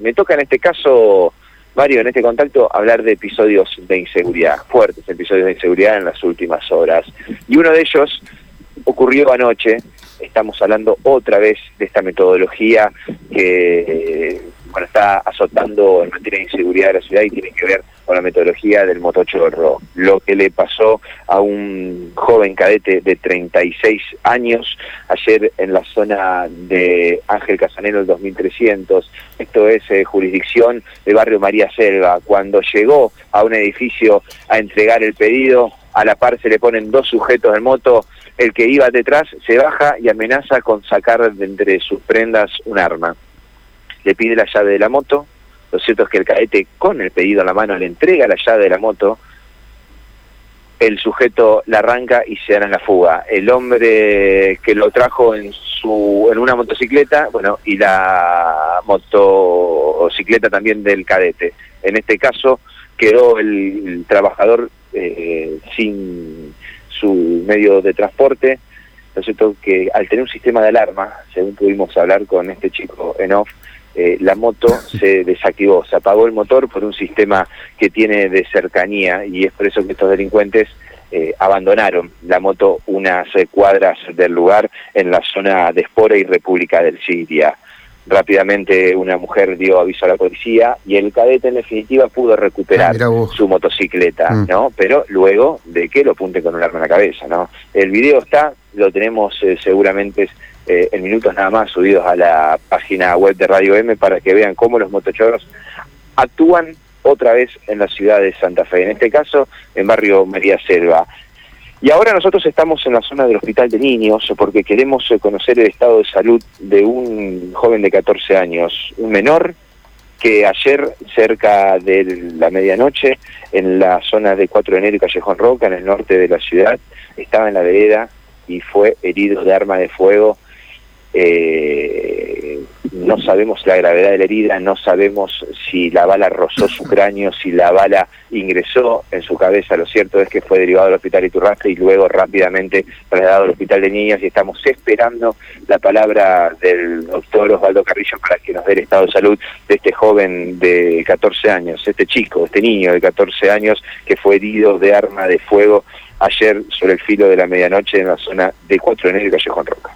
Me toca en este caso, Mario, en este contacto, hablar de episodios de inseguridad, fuertes episodios de inseguridad en las últimas horas. Y uno de ellos ocurrió anoche, estamos hablando otra vez de esta metodología que bueno, está azotando en materia de inseguridad de la ciudad y tiene que ver con la metodología del motochorro. Lo que le pasó a un joven cadete de 36 años ayer en la zona de Ángel Casanelo, el 2300. Esto es eh, jurisdicción del barrio María Selva. Cuando llegó a un edificio a entregar el pedido, a la par se le ponen dos sujetos de moto, el que iba detrás se baja y amenaza con sacar de entre sus prendas un arma le pide la llave de la moto, lo cierto es que el cadete con el pedido en la mano le entrega la llave de la moto, el sujeto la arranca y se da en la fuga. El hombre que lo trajo en su en una motocicleta, bueno, y la motocicleta también del cadete. En este caso quedó el, trabajador eh, sin su medio de transporte, lo cierto que al tener un sistema de alarma, según pudimos hablar con este chico en off, eh, la moto se desactivó, se apagó el motor por un sistema que tiene de cercanía y es por eso que estos delincuentes eh, abandonaron la moto unas eh, cuadras del lugar en la zona de Espora y República del Siria. Rápidamente una mujer dio aviso a la policía y el cadete en definitiva pudo recuperar ah, su motocicleta, mm. ¿no? Pero luego de que lo apunte con un arma en la cabeza, ¿no? El video está, lo tenemos seguramente eh, en minutos nada más subidos a la página web de Radio M para que vean cómo los motochorros actúan otra vez en la ciudad de Santa Fe, en este caso en barrio María Selva. Y ahora nosotros estamos en la zona del Hospital de Niños porque queremos eh, conocer el estado de salud de un joven de 14 años, un menor que ayer cerca de la medianoche en la zona de 4 de enero y Callejón Roca, en el norte de la ciudad, estaba en la vereda y fue herido de arma de fuego eh, no sabemos la gravedad de la herida, no sabemos si la bala rozó su cráneo, si la bala ingresó en su cabeza. Lo cierto es que fue derivado al hospital Iturrasca y luego rápidamente trasladado al hospital de niñas y estamos esperando la palabra del doctor Osvaldo Carrillo para que nos dé el estado de salud de este joven de 14 años, este chico, este niño de 14 años que fue herido de arma de fuego ayer sobre el filo de la medianoche en la zona de Cuatro de enero y Callejón Roca.